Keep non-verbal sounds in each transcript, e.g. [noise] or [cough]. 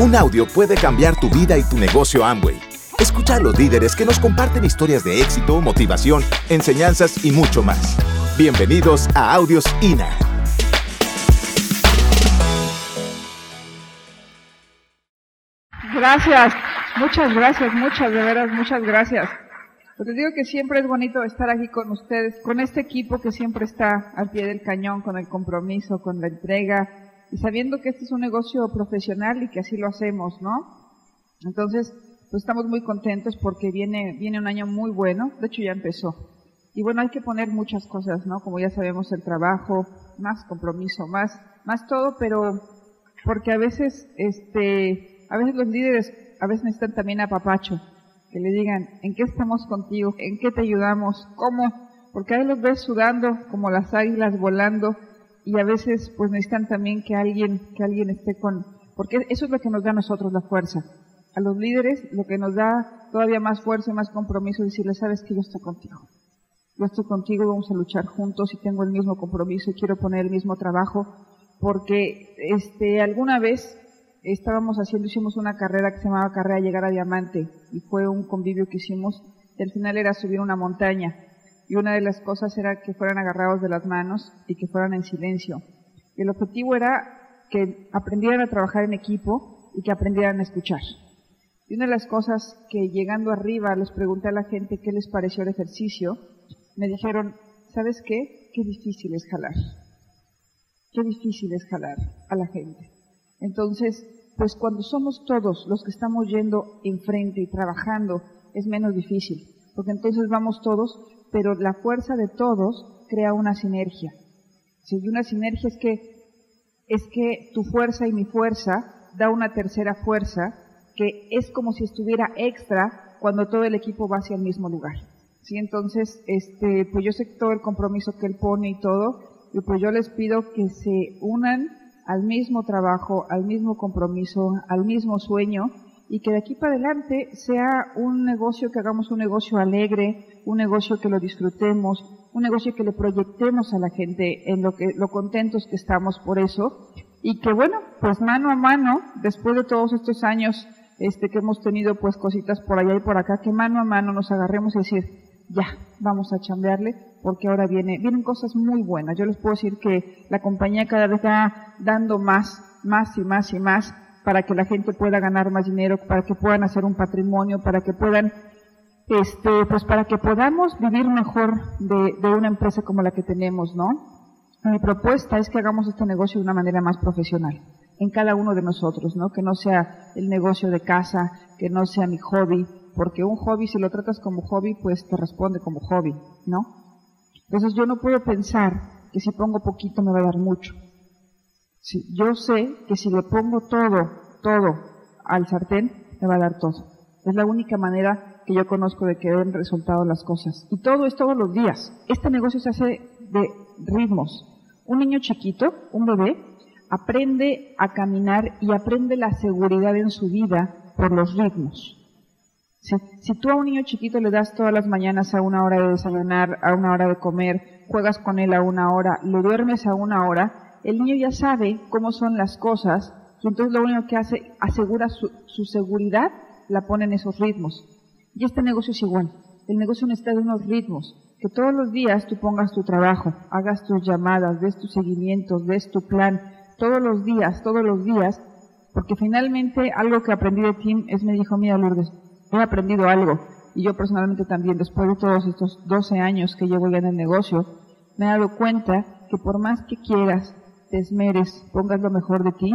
Un audio puede cambiar tu vida y tu negocio Amway. Escucha a los líderes que nos comparten historias de éxito, motivación, enseñanzas y mucho más. Bienvenidos a Audios INA. Gracias, muchas gracias, muchas, de veras, muchas gracias. Pues les digo que siempre es bonito estar aquí con ustedes, con este equipo que siempre está al pie del cañón, con el compromiso, con la entrega, y sabiendo que este es un negocio profesional y que así lo hacemos, ¿no? Entonces, pues estamos muy contentos porque viene, viene un año muy bueno, de hecho ya empezó. Y bueno, hay que poner muchas cosas, ¿no? Como ya sabemos, el trabajo, más compromiso, más, más todo, pero porque a veces, este, a veces los líderes, a veces necesitan también a papacho, que le digan, ¿en qué estamos contigo? ¿En qué te ayudamos? ¿Cómo? Porque ahí los ves sudando como las águilas volando y a veces pues necesitan también que alguien, que alguien esté con, porque eso es lo que nos da a nosotros la fuerza. A los líderes lo que nos da todavía más fuerza y más compromiso es decirles, sabes que yo estoy contigo. Yo estoy contigo, vamos a luchar juntos y tengo el mismo compromiso y quiero poner el mismo trabajo porque este alguna vez estábamos haciendo, hicimos una carrera que se llamaba Carrera Llegar a Diamante y fue un convivio que hicimos y al final era subir una montaña y una de las cosas era que fueran agarrados de las manos y que fueran en silencio. Y el objetivo era que aprendieran a trabajar en equipo y que aprendieran a escuchar. Y una de las cosas que llegando arriba les pregunté a la gente qué les pareció el ejercicio, me dijeron, ¿sabes qué? Qué difícil es jalar. Qué difícil es jalar a la gente. Entonces, pues cuando somos todos los que estamos yendo enfrente y trabajando, es menos difícil, porque entonces vamos todos pero la fuerza de todos crea una sinergia. Si una sinergia es que es que tu fuerza y mi fuerza da una tercera fuerza que es como si estuviera extra cuando todo el equipo va hacia el mismo lugar. Sí, entonces, este, pues yo sé todo el compromiso que él pone y todo, y pues yo les pido que se unan al mismo trabajo, al mismo compromiso, al mismo sueño, y que de aquí para adelante sea un negocio que hagamos un negocio alegre, un negocio que lo disfrutemos, un negocio que le proyectemos a la gente en lo que lo contentos que estamos por eso y que bueno, pues mano a mano, después de todos estos años este que hemos tenido pues cositas por allá y por acá, que mano a mano nos agarremos y decir, ya, vamos a chambearle, porque ahora viene, vienen cosas muy buenas. Yo les puedo decir que la compañía cada vez está dando más, más y más y más para que la gente pueda ganar más dinero, para que puedan hacer un patrimonio, para que puedan, este, pues para que podamos vivir mejor de, de una empresa como la que tenemos, ¿no? Mi propuesta es que hagamos este negocio de una manera más profesional en cada uno de nosotros, ¿no? Que no sea el negocio de casa, que no sea mi hobby, porque un hobby, si lo tratas como hobby, pues te responde como hobby, ¿no? Entonces yo no puedo pensar que si pongo poquito me va a dar mucho. Sí, yo sé que si le pongo todo, todo al sartén, me va a dar todo. Es la única manera que yo conozco de que den resultado las cosas. Y todo es todos los días. Este negocio se hace de ritmos. Un niño chiquito, un bebé, aprende a caminar y aprende la seguridad en su vida por los ritmos. Si, tú a un niño chiquito le das todas las mañanas a una hora de desayunar, a una hora de comer, juegas con él a una hora, lo duermes a una hora, el niño ya sabe cómo son las cosas y entonces lo único que hace, asegura su, su seguridad, la pone en esos ritmos. Y este negocio es igual. El negocio necesita de unos ritmos. Que todos los días tú pongas tu trabajo, hagas tus llamadas, des tus seguimientos, des tu plan, todos los días, todos los días, porque finalmente algo que aprendí de Tim es me dijo, mira Lourdes, he aprendido algo. Y yo personalmente también, después de todos estos 12 años que llevo ya en el negocio, me he dado cuenta que por más que quieras te esmeres, pongas lo mejor de ti,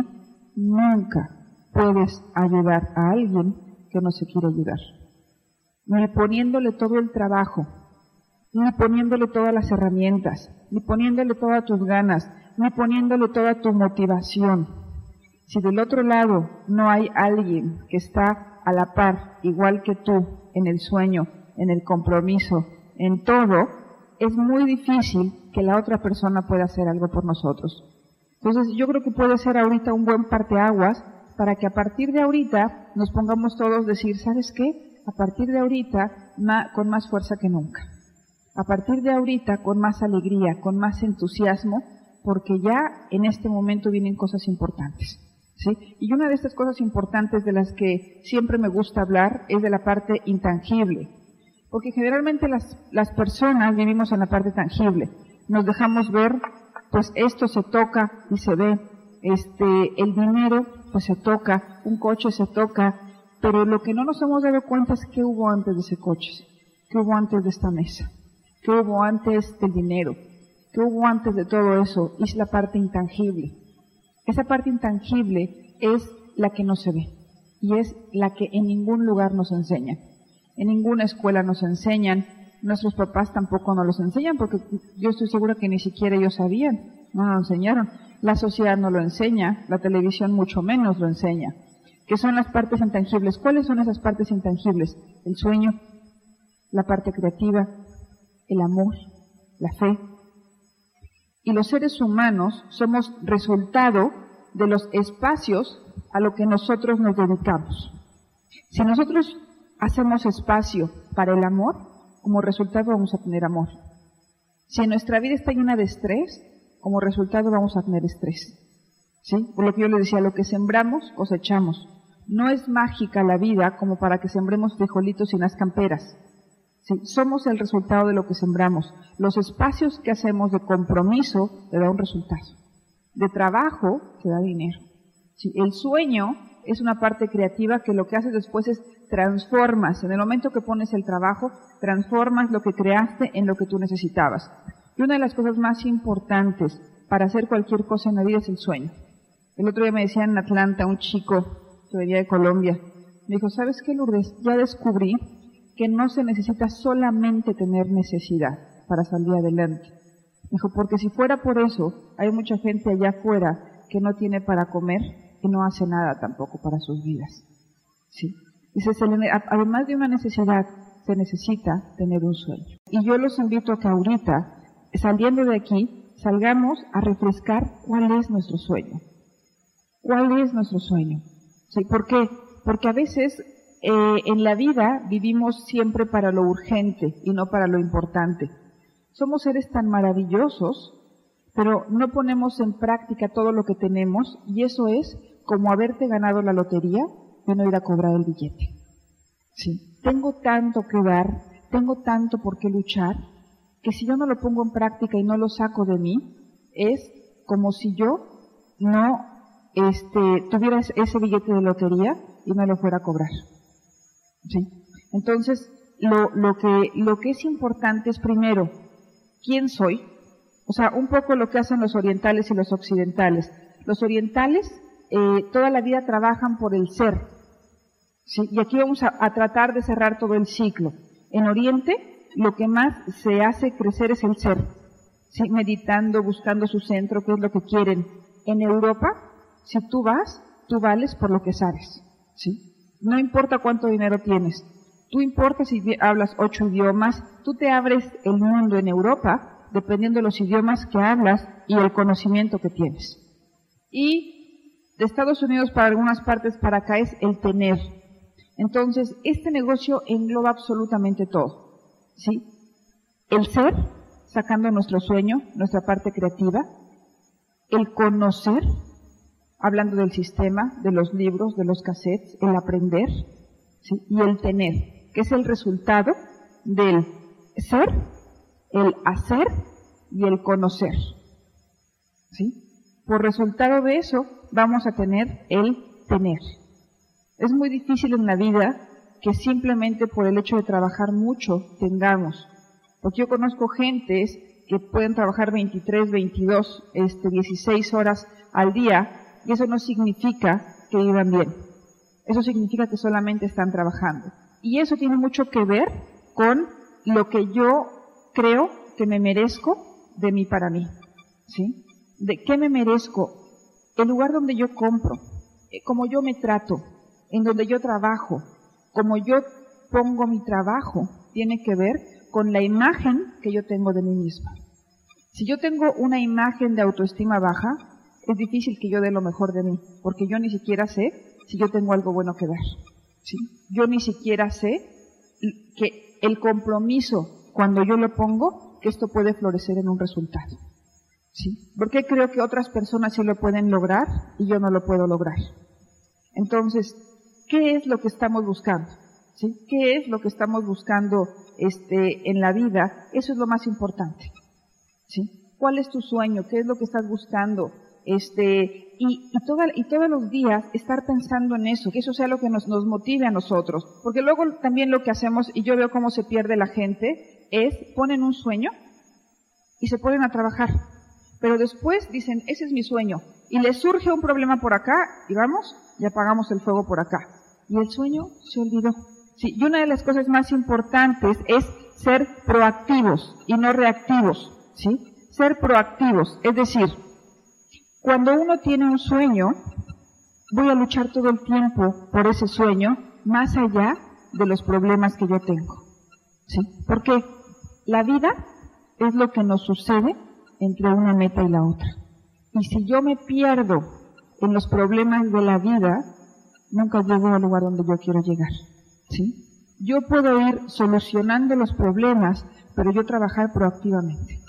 nunca puedes ayudar a alguien que no se quiere ayudar. Ni poniéndole todo el trabajo, ni poniéndole todas las herramientas, ni poniéndole todas tus ganas, ni poniéndole toda tu motivación. Si del otro lado no hay alguien que está a la par, igual que tú, en el sueño, en el compromiso, en todo, es muy difícil que la otra persona pueda hacer algo por nosotros. Entonces yo creo que puede ser ahorita un buen parteaguas para que a partir de ahorita nos pongamos todos a decir, ¿sabes qué? A partir de ahorita con más fuerza que nunca. A partir de ahorita con más alegría, con más entusiasmo, porque ya en este momento vienen cosas importantes. ¿sí? Y una de estas cosas importantes de las que siempre me gusta hablar es de la parte intangible, porque generalmente las, las personas vivimos en la parte tangible, nos dejamos ver, pues esto se toca y se ve, este, el dinero pues se toca, un coche se toca, pero lo que no nos hemos dado cuenta es qué hubo antes de ese coche, qué hubo antes de esta mesa, qué hubo antes del dinero, qué hubo antes de todo eso, es la parte intangible. Esa parte intangible es la que no se ve y es la que en ningún lugar nos enseñan. En ninguna escuela nos enseñan, nuestros papás tampoco nos los enseñan porque yo estoy segura que ni siquiera ellos sabían, no nos enseñaron. La sociedad no lo enseña, la televisión mucho menos lo enseña. ¿Qué son las partes intangibles? ¿Cuáles son esas partes intangibles? El sueño, la parte creativa, el amor, la fe. Y los seres humanos somos resultado de los espacios a lo que nosotros nos dedicamos. Si nosotros hacemos espacio para el amor, como resultado vamos a tener amor. Si nuestra vida está llena de estrés, como resultado vamos a tener estrés. ¿Sí? Por lo que yo le decía, lo que sembramos, cosechamos. No es mágica la vida como para que sembremos frijolitos y las camperas. ¿Sí? Somos el resultado de lo que sembramos. Los espacios que hacemos de compromiso te da un resultado. De trabajo te da dinero. ¿Sí? El sueño es una parte creativa que lo que haces después es transformas. En el momento que pones el trabajo, transformas lo que creaste en lo que tú necesitabas. Y una de las cosas más importantes para hacer cualquier cosa en la vida es el sueño. El otro día me decía en Atlanta un chico que venía de Colombia, me dijo, ¿sabes qué, Lourdes? Ya descubrí que no se necesita solamente tener necesidad para salir adelante. Me dijo, porque si fuera por eso, hay mucha gente allá afuera que no tiene para comer y no hace nada tampoco para sus vidas. ¿Sí? Además de una necesidad, se necesita tener un sueño. Y yo los invito a que ahorita saliendo de aquí, salgamos a refrescar cuál es nuestro sueño. ¿Cuál es nuestro sueño? ¿Sí? ¿Por qué? Porque a veces eh, en la vida vivimos siempre para lo urgente y no para lo importante. Somos seres tan maravillosos, pero no ponemos en práctica todo lo que tenemos y eso es como haberte ganado la lotería y no ir a cobrar el billete. Sí. Tengo tanto que dar, tengo tanto por qué luchar, que si yo no lo pongo en práctica y no lo saco de mí, es como si yo no este, tuviera ese billete de lotería y no lo fuera a cobrar. ¿Sí? Entonces, lo, lo, que, lo que es importante es primero, ¿quién soy? O sea, un poco lo que hacen los orientales y los occidentales. Los orientales eh, toda la vida trabajan por el ser. Y aquí vamos a, tratar de cerrar todo el ciclo. En Oriente lo que más se hace crecer es el ser. Meditando, buscando su centro, qué es lo que quieren. En Europa, si tú vas, tú vales por lo que sabes. ¿sí? No importa cuánto dinero tienes. Tú importa si hablas ocho idiomas, tú te abres el mundo en Europa dependiendo de los idiomas que hablas y el conocimiento que tienes. Y de Estados Unidos para algunas partes para acá es el tener. Entonces, este negocio engloba absolutamente todo. ¿sí? El ser, sacando nuestro sueño, nuestra parte creativa, el conocer, hablando del sistema, de los libros, de los cassettes, el aprender, y el tener, que es el resultado del ser, el hacer y el conocer. ¿sí? Por resultado de eso vamos a tener el tener. Es muy difícil en la vida que simplemente por el hecho de trabajar mucho tengamos. Porque yo conozco gentes que pueden trabajar 23, 22, este, 16 horas al día y eso no significa que vivan bien. Eso significa que solamente están trabajando. Y eso tiene mucho que ver con lo que yo creo que me merezco de mí para mí. ¿Sí? ¿De qué me merezco? El lugar donde yo compro, eh, como yo me trato, en donde yo trabajo, como yo pongo mi trabajo, tiene que ver con la imagen que yo tengo de mí misma. Si yo tengo una imagen de autoestima baja, es difícil que yo dé lo mejor de mí, porque yo ni siquiera sé si yo tengo algo bueno que dar. Yo ni siquiera sé que el compromiso, cuando yo lo pongo, que esto puede florecer en un resultado. ¿Sí? ¿Por qué creo que otras personas sí lo pueden lograr y yo no lo puedo lograr? Entonces, ¿qué es lo que estamos buscando? ¿Sí? ¿Qué es lo que estamos buscando este, en la vida? Eso es lo más importante. ¿Sí? ¿Cuál es tu sueño? ¿Qué es lo que estás buscando? Este, y, y, y todos los días estar pensando en eso, que eso sea lo que nos, nos motive a nosotros. Porque luego también lo que hacemos, y yo veo cómo se pierde la gente, es ponen un sueño y se ponen a trabajar. Pero después dicen, ese es mi sueño. Y les surge un problema por acá y vamos, y apagamos el fuego por acá. Y el sueño se olvidó. Sí, y una de las cosas más importantes es ser proactivos y no reactivos. ¿sí? Ser proactivos, es decir, cuando uno tiene un sueño, voy a luchar todo el tiempo por ese sueño, más allá de los problemas que yo tengo. ¿Sí? Porque la vida es lo que nos sucede entre una meta y la otra. Y si yo me pierdo en los problemas de la vida, nunca llego al lugar donde yo quiero llegar. ¿Sí? Yo puedo ir solucionando los problemas, pero yo trabajar proactivamente.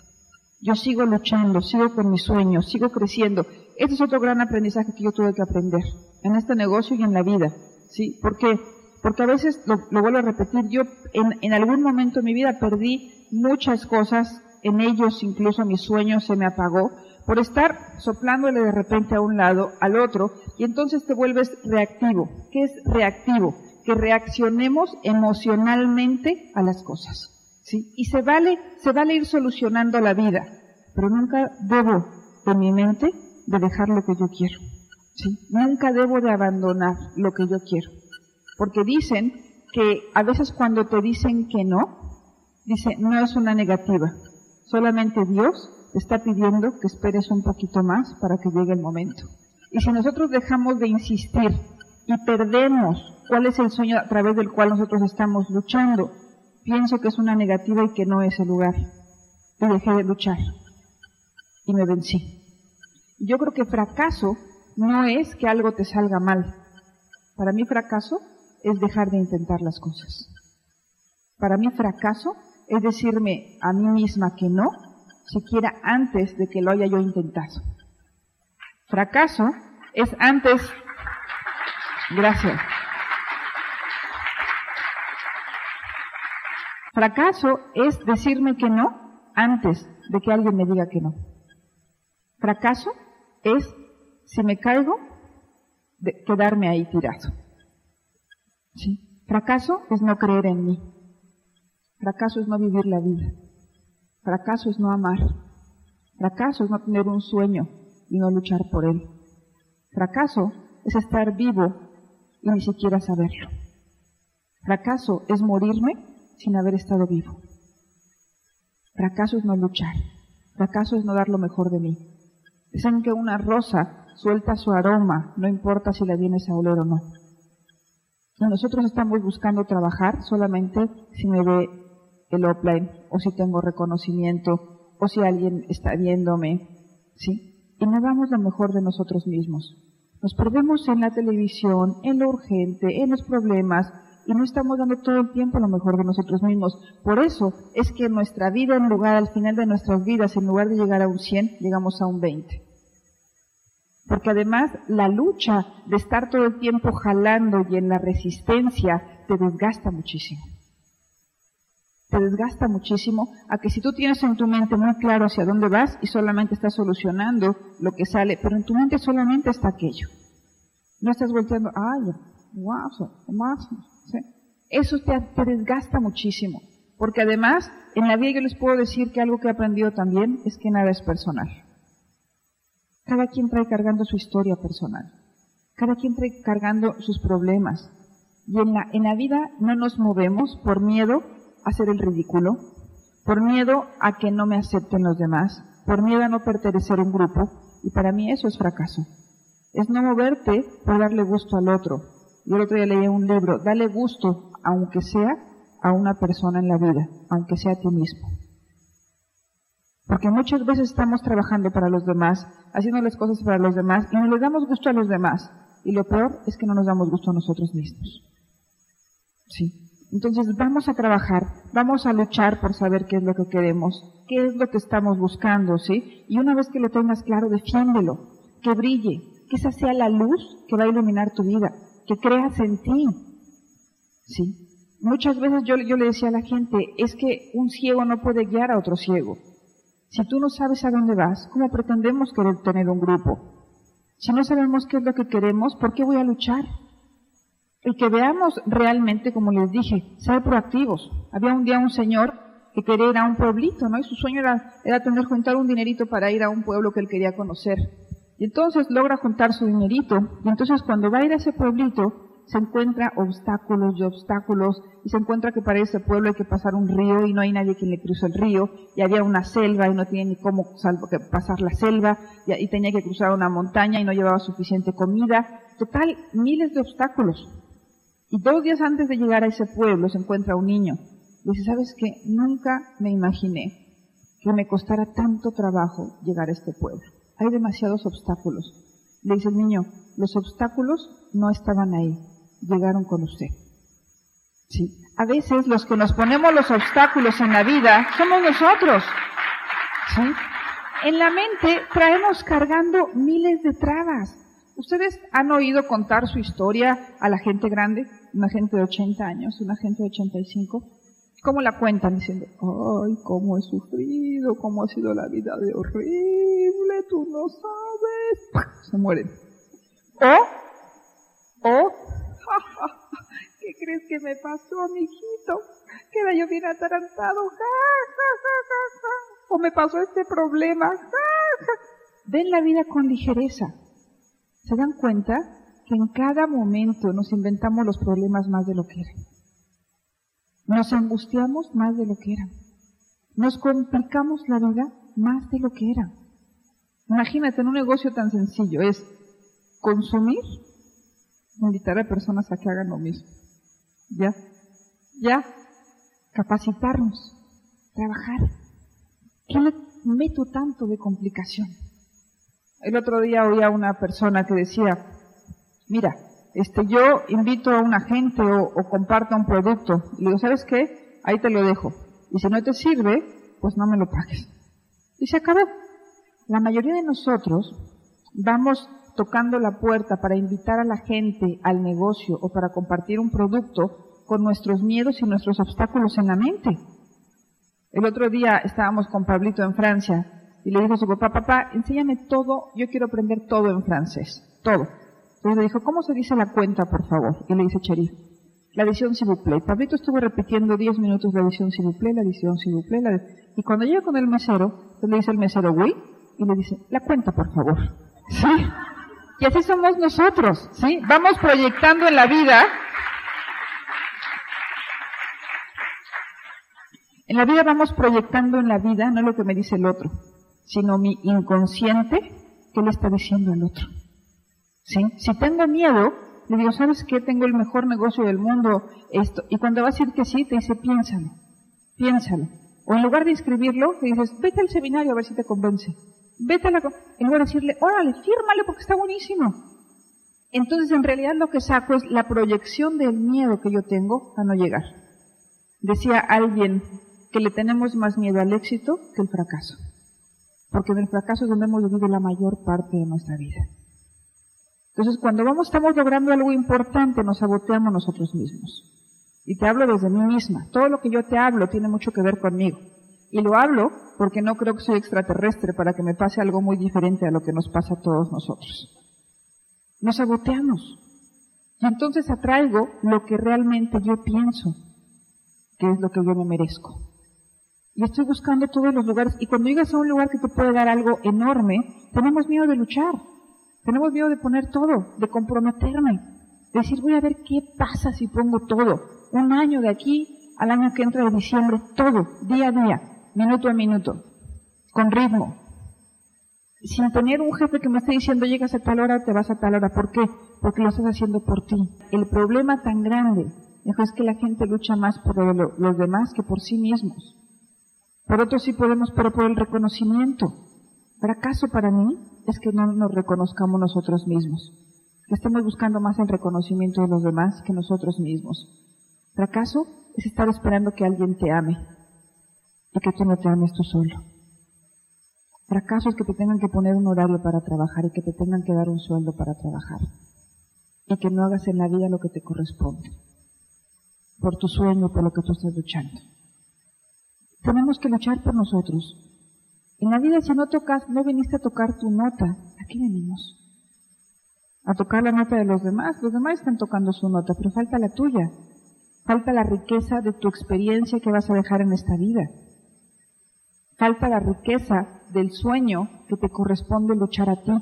Yo sigo luchando, sigo con mis sueños, sigo creciendo. Este es otro gran aprendizaje que yo tuve que aprender en este negocio y en la vida. ¿Sí? ¿Por qué? Porque a veces, lo, vuelvo a repetir, yo en, en algún momento de mi vida perdí muchas cosas, en ellos incluso mi sueño se me apagó, por estar soplándole de repente a un lado, al otro, y entonces te vuelves reactivo. ¿Qué es reactivo? Que reaccionemos emocionalmente a las cosas. ¿sí? Y se vale, se vale ir solucionando la vida, pero nunca debo en mi mente de dejar lo que yo quiero. ¿sí? Nunca debo de abandonar lo que yo quiero. Porque dicen que a veces cuando te dicen que no, dice, no es una negativa. Solamente Dios te está pidiendo que esperes un poquito más para que llegue el momento. Y si nosotros dejamos de insistir y perdemos cuál es el sueño a través del cual nosotros estamos luchando, pienso que es una negativa y que no es el lugar. Y dejé de luchar. Y me vencí. Yo creo que fracaso no es que algo te salga mal. Para mí fracaso es dejar de intentar las cosas. Para mí fracaso es decirme a mí misma que no, siquiera antes de que lo haya yo intentado. Fracaso es antes. Gracias. Fracaso es decirme que no antes de que alguien me diga que no. Fracaso es, si me caigo, de quedarme ahí tirado. ¿Sí? Fracaso es no creer en mí. Fracaso es no vivir la vida. Fracaso es no amar. Fracaso es no tener un sueño y no luchar por él. Fracaso es estar vivo y ni siquiera saberlo. Fracaso es morirme sin haber estado vivo. Fracaso es no luchar. Fracaso es no dar lo mejor de mí. Dicen que una rosa suelta su aroma, no importa si la vienes a oler o no. Nosotros estamos buscando trabajar solamente si me ve el offline o si tengo reconocimiento o si alguien está viéndome, ¿sí? Y no damos lo mejor de nosotros mismos. Nos perdemos en la televisión, en lo urgente, en los problemas, y no estamos dando todo el tiempo lo mejor de nosotros mismos. Por eso es que nuestra vida, en lugar, al final de nuestras vidas, en lugar de llegar a un 100, llegamos a un 20. Porque además la lucha de estar todo el tiempo jalando y en la resistencia te desgasta muchísimo. Te desgasta muchísimo a que si tú tienes en tu mente muy claro hacia dónde vas y solamente estás solucionando lo que sale, pero en tu mente solamente está aquello. No estás volteando, ay, wow, más, eso te, desgasta muchísimo, porque además en la vida yo les puedo decir que algo que he aprendido también es que nada es personal. Cada quien trae cargando su historia personal, cada quien trae cargando sus problemas. Y en la, en la vida no nos movemos por miedo hacer el ridículo, por miedo a que no me acepten los demás, por miedo a no pertenecer a un grupo, y para mí eso es fracaso. Es no moverte por darle gusto al otro, yo el otro día leí un libro, dale gusto, aunque sea a una persona en la vida, aunque sea a ti mismo. Porque muchas veces estamos trabajando para los demás, haciendo las cosas para los demás y no les damos gusto a los demás. Y lo peor es que no nos damos gusto a nosotros mismos. Sí. Entonces vamos a trabajar, vamos a luchar por saber qué es lo que queremos, qué es lo que estamos buscando, ¿sí? Y una vez que lo tengas claro, defiéndelo, que brille, que esa sea la luz que va a iluminar tu vida, que creas en ti, ¿sí? Muchas veces yo, yo le decía a la gente, es que un ciego no puede guiar a otro ciego. Si tú no sabes a dónde vas, ¿cómo pretendemos querer tener un grupo? Si no sabemos qué es lo que queremos, ¿por qué voy a luchar? El que veamos realmente, como les dije, ser proactivos. Había un día un señor que quería ir a un pueblito, ¿no? Y su sueño era, era tener juntar un dinerito para ir a un pueblo que él quería conocer. Y entonces logra juntar su dinerito. Y entonces cuando va a ir a ese pueblito, se encuentra obstáculos y obstáculos y se encuentra que para ese pueblo hay que pasar un río y no hay nadie quien le cruce el río y había una selva y no tiene ni cómo pasar la selva y, tenía que cruzar una montaña y no llevaba suficiente comida. Total, miles de obstáculos. Y dos días antes de llegar a ese pueblo se encuentra un niño. Dice, ¿sabes qué? Nunca me imaginé que me costara tanto trabajo llegar a este pueblo. Hay demasiados obstáculos. Le dice el niño, los obstáculos no estaban ahí, llegaron con usted. Sí. A veces los que nos ponemos los obstáculos en la vida somos nosotros. ¿Sí? En la mente traemos cargando miles de trabas. ¿Ustedes han oído contar su historia a la gente grande? Una gente de 80 años, una gente de 85. ¿Cómo la cuentan? Diciendo, ay, cómo he sufrido, cómo ha sido la vida de horrible, tú no sabes. Se mueren. O, o, [laughs] ¿Qué crees que me pasó, amiguito? Queda yo bien atarantado. O me pasó este problema. Ven la vida con ligereza. ¿Se dan cuenta que en cada momento nos inventamos los problemas más de lo que eran? Nos angustiamos más de lo que eran. Nos complicamos la vida más de lo que era. Imagínate en un negocio tan sencillo, es consumir, invitar a personas a que hagan lo mismo. ¿Ya? ¿Ya? Capacitarnos, trabajar. ¿Qué le meto tanto de complicación? El otro día oía una persona que decía, mira, este, yo invito a una gente o, o comparto un producto. Y le digo, ¿sabes qué? Ahí te lo dejo. Y si no te sirve, pues no me lo pagues. Y se acabó. La mayoría de nosotros vamos tocando la puerta para invitar a la gente al negocio o para compartir un producto con nuestros miedos y nuestros obstáculos en la mente. El otro día estábamos con Pablito en Francia y le dijo a su papá, papá, enséñame todo, yo quiero aprender todo en francés, todo. Entonces le dijo, ¿cómo se dice la cuenta, por favor? Y le dice Cherif, la edición s'il Pablito estuvo repitiendo 10 minutos la edición s'il la edición s'il la y cuando llega con el mesero, le dice el mesero, oui, y le dice, la cuenta, por favor. [laughs] ¿Sí? Y así somos nosotros, ¿sí? Vamos proyectando en la vida. En la vida vamos proyectando en la vida, no lo que me dice el otro, sino mi inconsciente que le está diciendo el otro. ¿Sí? Si tengo miedo, le digo, ¿sabes qué? Tengo el mejor negocio del mundo, esto. Y cuando va a decir que sí, te dice, piénsalo, piénsalo. O en lugar de inscribirlo, le dices, vete al seminario a ver si te convence vete a la... En lugar de decirle, órale, fírmale porque está buenísimo. Entonces, en realidad lo que saco es la proyección del miedo que yo tengo a no llegar. Decía alguien que le tenemos más miedo al éxito que al fracaso. Porque en el fracaso es donde hemos vivido la mayor parte de nuestra vida. Entonces, cuando vamos, estamos logrando algo importante, nos saboteamos nosotros mismos. Y te hablo desde mí misma. Todo lo que yo te hablo tiene mucho que ver conmigo. Y lo hablo porque no creo que soy extraterrestre para que me pase algo muy diferente a lo que nos pasa a todos nosotros. Nos saboteamos. Y entonces atraigo lo que realmente yo pienso, que es lo que yo me merezco. Y estoy buscando todos los lugares. Y cuando llegas a un lugar que te puede dar algo enorme, tenemos miedo de luchar. Tenemos miedo de poner todo, de comprometerme. De decir, voy a ver qué pasa si pongo todo. Un año de aquí al año que entra de diciembre, todo, día a día minuto a minuto, con ritmo, sin tener un jefe que me esté diciendo llegas a tal hora, te vas a tal hora. ¿Por qué? Porque lo estás haciendo por ti. El problema tan grande es que la gente lucha más por los demás que por sí mismos. Por otro sí podemos, pero por el reconocimiento. Fracaso para mí es que no nos reconozcamos nosotros mismos, que estemos buscando más el reconocimiento de los demás que nosotros mismos. Fracaso es estar esperando que alguien te ame y que tú no te ames tú solo. Fracaso es que te tengan que poner un horario para trabajar y que te tengan que dar un sueldo para trabajar y que no hagas en la vida lo que te corresponde por tu sueño, por lo que tú estás luchando. Tenemos que luchar por nosotros. En la vida si no tocas, no viniste a tocar tu nota, ¿a qué venimos? A tocar la nota de los demás. Los demás están tocando su nota, pero falta la tuya. Falta la riqueza de tu experiencia que vas a dejar en esta vida. Falta la riqueza del sueño que te corresponde luchar a ti.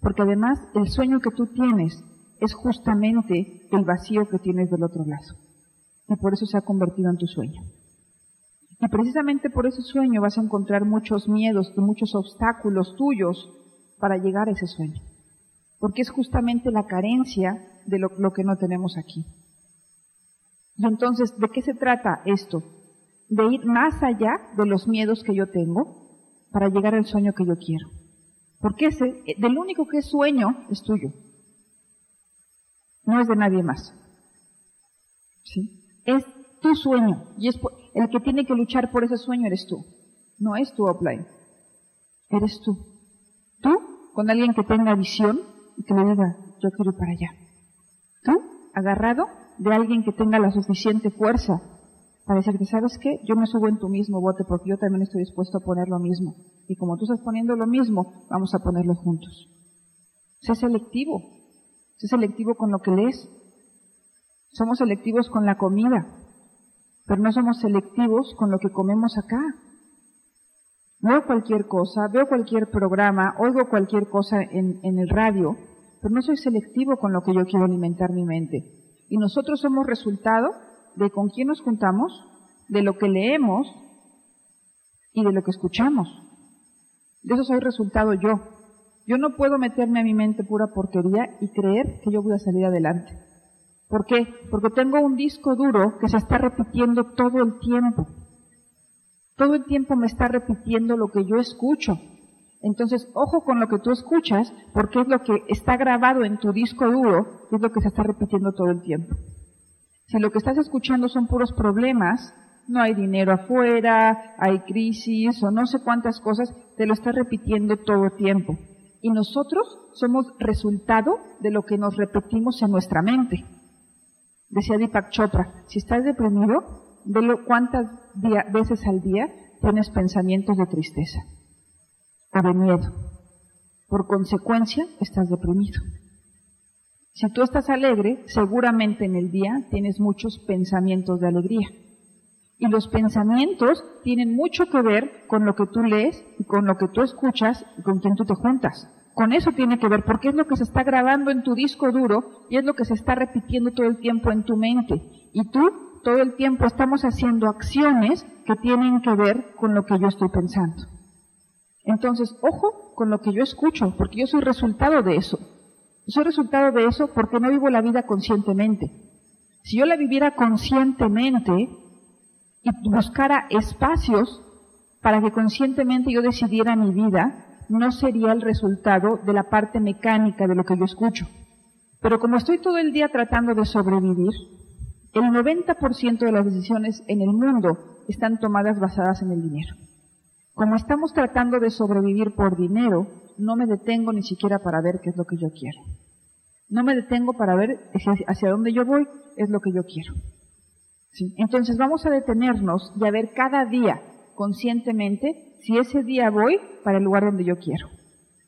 Porque además el sueño que tú tienes es justamente el vacío que tienes del otro lado. Y por eso se ha convertido en tu sueño. Y precisamente por ese sueño vas a encontrar muchos miedos muchos obstáculos tuyos para llegar a ese sueño. Porque es justamente la carencia de lo, lo que no tenemos aquí. Y entonces, ¿de qué se trata esto? De ir más allá de los miedos que yo tengo para llegar al sueño que yo quiero. Porque ese, del único que es sueño, es tuyo. No es de nadie más. ¿Sí? Es tu sueño. Y es el que tiene que luchar por ese sueño eres tú. No es tu offline. Eres tú. Tú, con alguien que tenga visión y que le diga, yo quiero ir para allá. Tú, agarrado de alguien que tenga la suficiente fuerza para decirte, ¿sabes qué? Yo me subo en tu mismo bote porque yo también estoy dispuesto a poner lo mismo. Y como tú estás poniendo lo mismo, vamos a ponerlo juntos. Sé selectivo. Sé selectivo con lo que lees. Somos selectivos con la comida, pero no somos selectivos con lo que comemos acá. Veo cualquier cosa, veo cualquier programa, oigo cualquier cosa en, en el radio, pero no soy selectivo con lo que yo quiero alimentar mi mente. Y nosotros somos resultado de con quién nos juntamos, de lo que leemos y de lo que escuchamos. De eso soy resultado yo. Yo no puedo meterme a mi mente pura porquería y creer que yo voy a salir adelante. ¿Por qué? Porque tengo un disco duro que se está repitiendo todo el tiempo. Todo el tiempo me está repitiendo lo que yo escucho. Entonces, ojo con lo que tú escuchas, porque es lo que está grabado en tu disco duro, es lo que se está repitiendo todo el tiempo. Si lo que estás escuchando son puros problemas, no hay dinero afuera, hay crisis o no sé cuántas cosas, te lo está repitiendo todo el tiempo. Y nosotros somos resultado de lo que nos repetimos en nuestra mente. Decía Deepak Chopra, si estás deprimido, velo cuántas veces al día tienes pensamientos de tristeza o de miedo. Por consecuencia, estás deprimido. Si tú estás alegre, seguramente en el día tienes muchos pensamientos de alegría. Y los pensamientos tienen mucho que ver con lo que tú lees y con lo que tú escuchas y con quien tú te juntas. Con eso tiene que ver, porque es lo que se está grabando en tu disco duro y es lo que se está repitiendo todo el tiempo en tu mente. Y tú todo el tiempo estamos haciendo acciones que tienen que ver con lo que yo estoy pensando. Entonces, ojo con lo que yo escucho, porque yo soy resultado de eso. soy resultado de eso porque no vivo la vida conscientemente. Si yo la viviera conscientemente y buscara espacios para que conscientemente yo decidiera mi vida, no sería el resultado de la parte mecánica de lo que yo escucho. Pero como estoy todo el día tratando de sobrevivir, el 90% de las decisiones en el mundo están tomadas basadas en el dinero. Como estamos tratando de sobrevivir por dinero, no me detengo ni siquiera para ver qué es lo que yo quiero. No me detengo para ver hacia dónde yo voy, es lo que yo quiero. Entonces vamos a detenernos y a ver cada día conscientemente si ese día voy para el lugar donde yo quiero.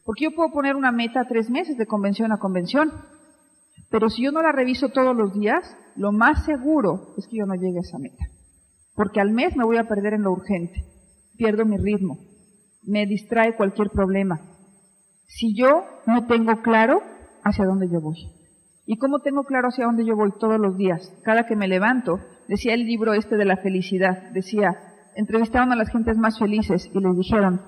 Porque yo puedo poner una meta tres meses de convención a convención, pero si yo no la reviso todos los días, lo más seguro es que yo no llegue a esa meta. Porque al mes me voy a perder en lo urgente pierdo mi ritmo, me distrae cualquier problema. Si yo no tengo claro hacia dónde yo voy. ¿Y cómo tengo claro hacia dónde yo voy todos los días? Cada que me levanto, decía el libro este de la felicidad, decía, entrevistaron a las gentes más felices y les dijeron,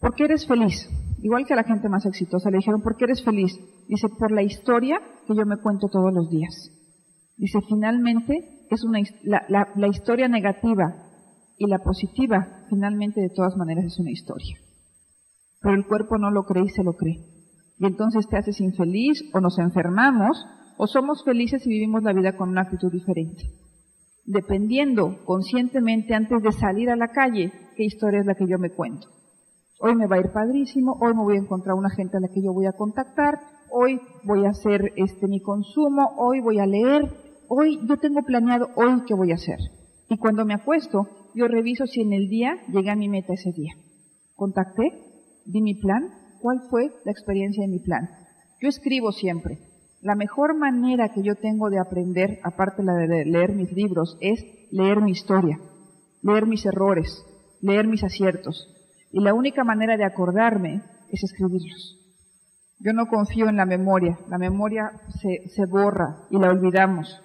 ¿por qué eres feliz? Igual que a la gente más exitosa, le dijeron, ¿por qué eres feliz? Dice, por la historia que yo me cuento todos los días. Dice, finalmente, es una, la, la historia negativa y la positiva, finalmente, de todas maneras, es una historia. Pero el cuerpo no lo cree y se lo cree. Y entonces te haces infeliz o nos enfermamos o somos felices y vivimos la vida con una actitud diferente. Dependiendo conscientemente antes de salir a la calle qué historia es la que yo me cuento. Hoy me va a ir padrísimo, hoy me voy a encontrar una gente a la que yo voy a contactar, hoy voy a hacer este mi consumo, hoy voy a leer, hoy yo tengo planeado hoy qué voy a hacer. Y cuando me acuesto, yo reviso si en el día llegué a mi meta ese día. Contacté, di mi plan, cuál fue la experiencia de mi plan. Yo escribo siempre. La mejor manera que yo tengo de aprender, aparte de leer mis libros, es leer mi historia, leer mis errores, leer mis aciertos. Y la única manera de acordarme es escribirlos. Yo no confío en la memoria. La memoria se, borra y la olvidamos.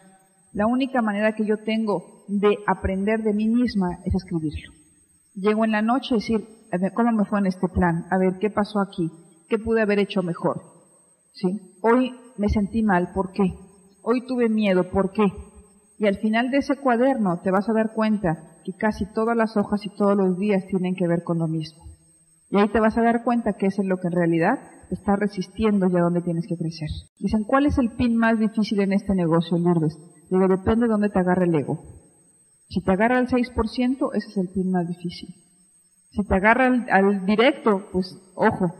La única manera que yo tengo de aprender de mí misma es escribirlo. Llego en la noche a decir, ¿cómo me fue en este plan? A ver, ¿qué pasó aquí? ¿Qué pude haber hecho mejor? ¿Sí? Hoy me sentí mal, ¿por qué? Hoy tuve miedo, ¿por qué? Y al final de ese cuaderno te vas a dar cuenta que casi todas las hojas y todos los días tienen que ver con lo mismo. Y ahí te vas a dar cuenta que eso es lo que en realidad te está resistiendo y a dónde tienes que crecer. Dicen, ¿cuál es el pin más difícil en este negocio, Lourdes? Digo, depende de dónde te agarre el ego. Si te agarra al 6%, ese es el pin más difícil. Si te agarra al, directo, pues ojo.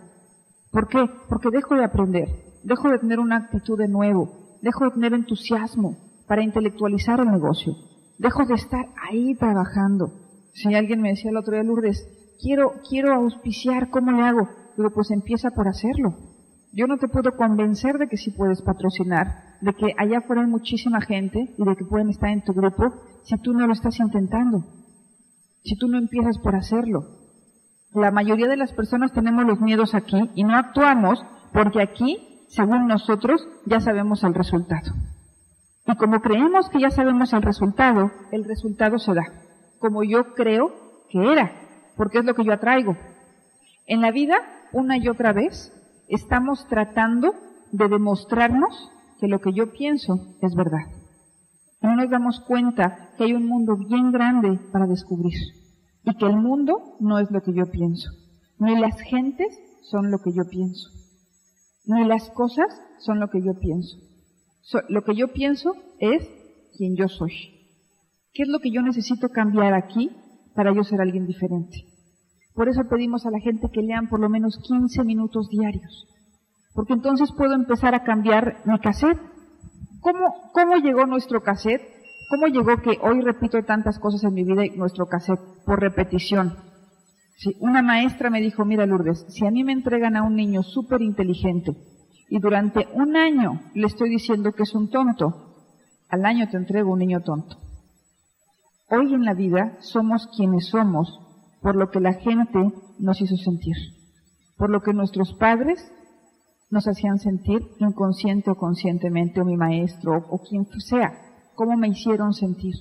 ¿Por qué? Porque dejo de aprender, dejo de tener una actitud de nuevo, dejo de tener entusiasmo para intelectualizar el negocio, dejo de estar ahí trabajando. Si alguien me decía el otro día, Lourdes, quiero, quiero auspiciar, ¿cómo le hago? Digo, pues empieza por hacerlo. Yo no te puedo convencer de que sí puedes patrocinar, de que allá afuera hay muchísima gente y de que pueden estar en tu grupo si tú no lo estás intentando, si tú no empiezas por hacerlo. La mayoría de las personas tenemos los miedos aquí y no actuamos porque aquí, según nosotros, ya sabemos el resultado. Y como creemos que ya sabemos el resultado, el resultado se da, como yo creo que era, porque es lo que yo atraigo. En la vida, una y otra vez, estamos tratando de demostrarnos que lo que yo pienso es verdad. No nos damos cuenta que hay un mundo bien grande para descubrir y que el mundo no es lo que yo pienso, ni las gentes son lo que yo pienso, ni las cosas son lo que yo pienso. lo que yo pienso es quien yo soy. ¿Qué es lo que yo necesito cambiar aquí para yo ser alguien diferente? Por eso pedimos a la gente que lean por lo menos 15 minutos diarios, porque entonces puedo empezar a cambiar mi cassette. ¿Cómo, cómo llegó nuestro cassette? ¿Cómo llegó que hoy repito tantas cosas en mi vida y nuestro cassette por repetición? Una maestra me dijo, mira Lourdes, si a mí me entregan a un niño súper inteligente y durante un año le estoy diciendo que es un tonto, al año te entrego un niño tonto. Hoy en la vida somos quienes somos por lo que la gente nos hizo sentir, por lo que nuestros padres nos hacían sentir inconsciente o conscientemente, o mi maestro, o quien sea cómo me hicieron sentir.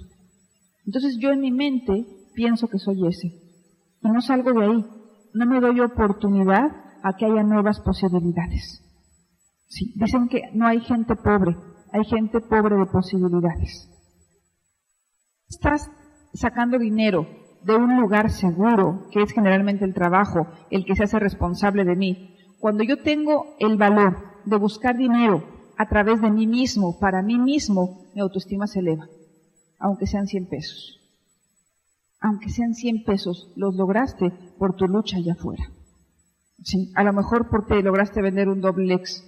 Entonces yo en mi mente pienso que soy ese. Y no salgo de ahí. No me doy oportunidad a que haya nuevas posibilidades. Dicen que no hay gente pobre, hay gente pobre de posibilidades. Estás sacando dinero de un lugar seguro, que es generalmente el trabajo, el que se hace responsable de mí. Cuando yo tengo el valor de buscar dinero a través de mí mismo, para mí mismo, mi autoestima se eleva, aunque sean 100 pesos. Aunque sean 100 pesos, los lograste por tu lucha allá afuera. Sí, a lo mejor porque lograste vender un doble X,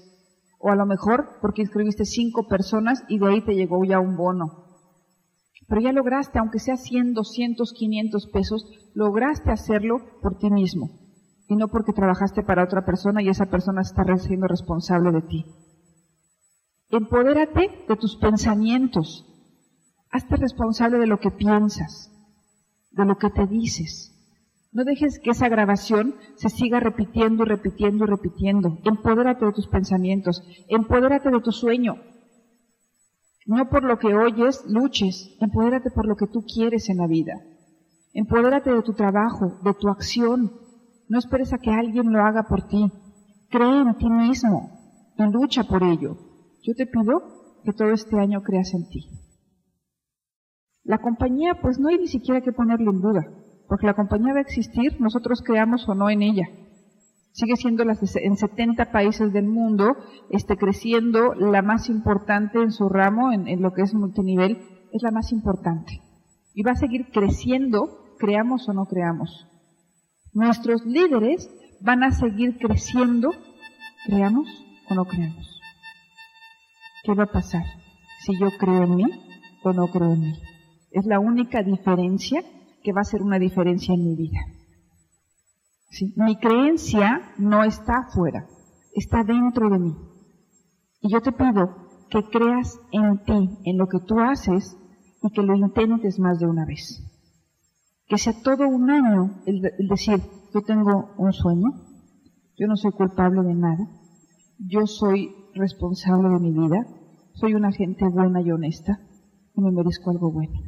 o a lo mejor porque inscribiste cinco personas y de ahí te llegó ya un bono. Pero ya lograste, aunque sea 100, 200, 500 pesos, lograste hacerlo por ti mismo y no porque trabajaste para otra persona y esa persona está siendo responsable de ti. Empodérate de tus pensamientos. Hazte responsable de lo que piensas, de lo que te dices. No dejes que esa grabación se siga repitiendo repitiendo repitiendo. Empodérate de tus pensamientos. Empodérate de tu sueño. No por lo que oyes, luches. Empodérate por lo que tú quieres en la vida. Empodérate de tu trabajo, de tu acción. No esperes a que alguien lo haga por ti. Cree en ti mismo y lucha por ello. Yo te pido que todo este año creas en ti. La compañía, pues no hay ni siquiera que ponerle en duda, porque la compañía va a existir, nosotros creamos o no en ella. Sigue siendo en 70 países del mundo, este, creciendo la más importante en su ramo, en lo que es multinivel, es la más importante y va a seguir creciendo, creamos o no creamos. Nuestros líderes van a seguir creciendo, creamos o no creamos. ¿Qué va a pasar si yo creo en mí o no creo en mí? Es la única diferencia que va a ser una diferencia en mi vida. Mi creencia no está afuera, está dentro de mí. Y yo te pido que creas en ti, en lo que tú haces y que lo intentes más de una vez. Que sea todo un año el, decir, yo tengo un sueño, yo no soy culpable de nada, yo soy responsable de mi vida, soy una gente buena y honesta y me merezco algo bueno.